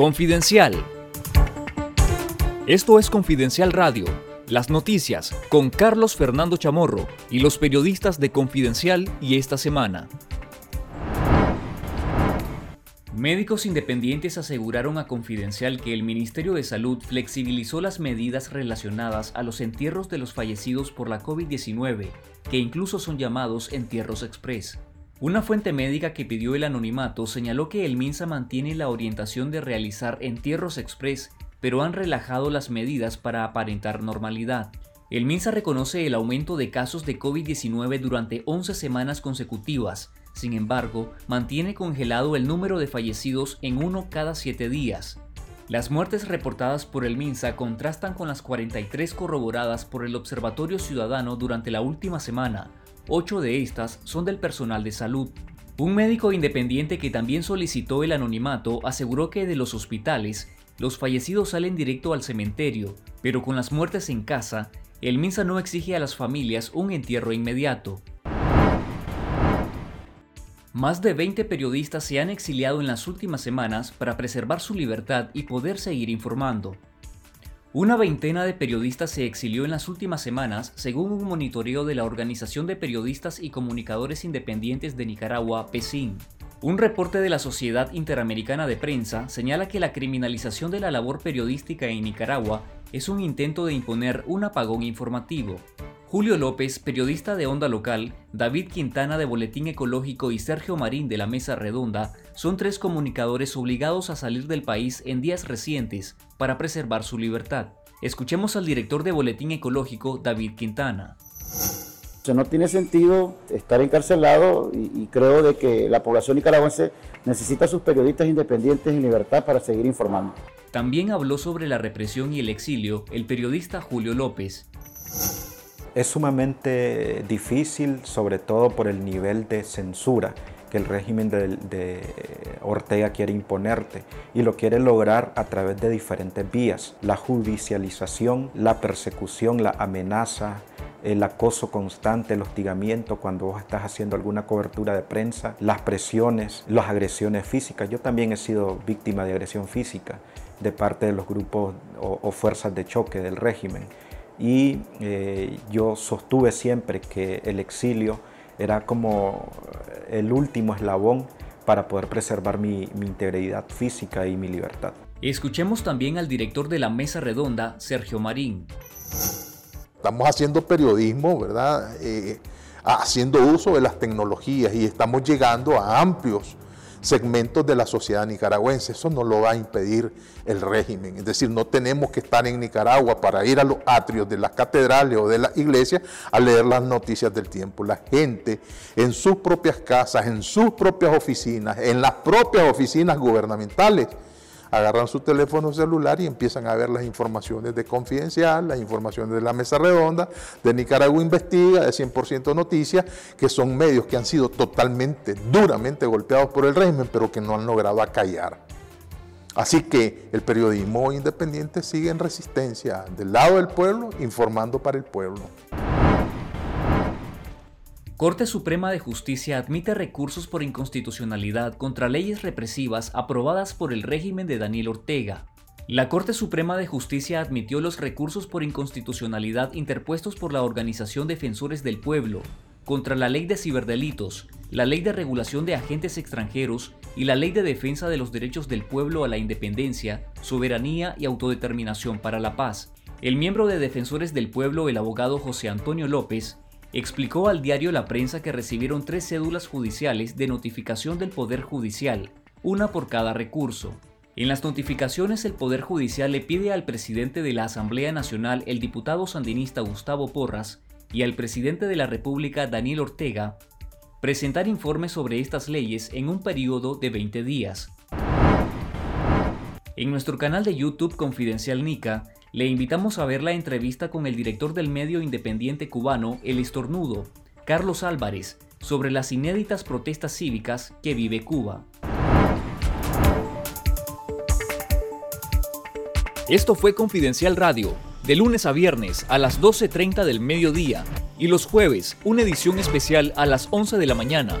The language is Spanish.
Confidencial. Esto es Confidencial Radio, las noticias con Carlos Fernando Chamorro y los periodistas de Confidencial y esta semana. Médicos independientes aseguraron a Confidencial que el Ministerio de Salud flexibilizó las medidas relacionadas a los entierros de los fallecidos por la COVID-19, que incluso son llamados entierros express. Una fuente médica que pidió el anonimato señaló que el MINSA mantiene la orientación de realizar entierros express, pero han relajado las medidas para aparentar normalidad. El MINSA reconoce el aumento de casos de COVID-19 durante 11 semanas consecutivas, sin embargo, mantiene congelado el número de fallecidos en uno cada 7 días. Las muertes reportadas por el MINSA contrastan con las 43 corroboradas por el Observatorio Ciudadano durante la última semana, Ocho de estas son del personal de salud. Un médico independiente que también solicitó el anonimato aseguró que de los hospitales, los fallecidos salen directo al cementerio, pero con las muertes en casa, el MINSA no exige a las familias un entierro inmediato. Más de 20 periodistas se han exiliado en las últimas semanas para preservar su libertad y poder seguir informando. Una veintena de periodistas se exilió en las últimas semanas, según un monitoreo de la Organización de Periodistas y Comunicadores Independientes de Nicaragua, PESIN. Un reporte de la Sociedad Interamericana de Prensa señala que la criminalización de la labor periodística en Nicaragua es un intento de imponer un apagón informativo. Julio López, periodista de Onda Local, David Quintana de Boletín Ecológico y Sergio Marín de la Mesa Redonda son tres comunicadores obligados a salir del país en días recientes para preservar su libertad. Escuchemos al director de Boletín Ecológico, David Quintana. no tiene sentido estar encarcelado y, creo de que la población nicaragüense necesita a sus periodistas independientes en libertad para seguir informando. También habló sobre la represión y el exilio el periodista Julio López. Es sumamente difícil, sobre todo por el nivel de censura que el régimen de, Ortega quiere imponerte y lo quiere lograr a través de diferentes vías. La judicialización, la persecución, la amenaza, el acoso constante, el hostigamiento cuando vos estás haciendo alguna cobertura de prensa, las presiones, las agresiones físicas. Yo también he sido víctima de agresión física de parte de los grupos o fuerzas de choque del régimen y eh, yo sostuve siempre que el exilio era como el último eslabón para poder preservar mi, integridad física y mi libertad. Escuchemos también al director de la mesa redonda, Sergio Marín. Estamos haciendo periodismo, ¿verdad? Eh, haciendo uso de las tecnologías y estamos llegando a amplios segmentos de la sociedad nicaragüense. Eso no lo va a impedir el régimen. Es decir, no tenemos que estar en Nicaragua para ir a los atrios de las catedrales o de las iglesias a leer las noticias del tiempo. La gente en sus propias casas, en sus propias oficinas, en las propias oficinas gubernamentales, agarran su teléfono celular y empiezan a ver las informaciones de Confidencial, las informaciones de la Mesa Redonda, de Nicaragua Investiga, de 100% Noticias, que son medios que han sido totalmente, duramente golpeados por el régimen, pero que no han logrado acallar. Así que el periodismo independiente sigue en resistencia del lado del pueblo, informando para el pueblo. Corte Suprema de Justicia admite recursos por inconstitucionalidad contra leyes represivas aprobadas por el régimen de Daniel Ortega. La Corte Suprema de Justicia admitió los recursos por inconstitucionalidad interpuestos por la Organización Defensores del Pueblo contra la Ley de Ciberdelitos, la Ley de Regulación de Agentes Extranjeros y la Ley de Defensa de los Derechos del Pueblo a la Independencia, Soberanía y Autodeterminación para la Paz. El miembro de Defensores del Pueblo, el abogado José Antonio López, explicó al diario La Prensa que recibieron tres cédulas judiciales de notificación del Poder Judicial, una por cada recurso. En las notificaciones el Poder Judicial le pide al presidente de la Asamblea Nacional, el diputado sandinista Gustavo Porras, y al presidente de la República, Daniel Ortega, presentar informes sobre estas leyes en un periodo de 20 días. En nuestro canal de YouTube Confidencial Nica, le invitamos a ver la entrevista con el director del medio independiente cubano El Estornudo, Carlos Álvarez, sobre las inéditas protestas cívicas que vive Cuba. Esto fue Confidencial Radio, de lunes a viernes a las 12.30 del mediodía y los jueves una edición especial a las 11 de la mañana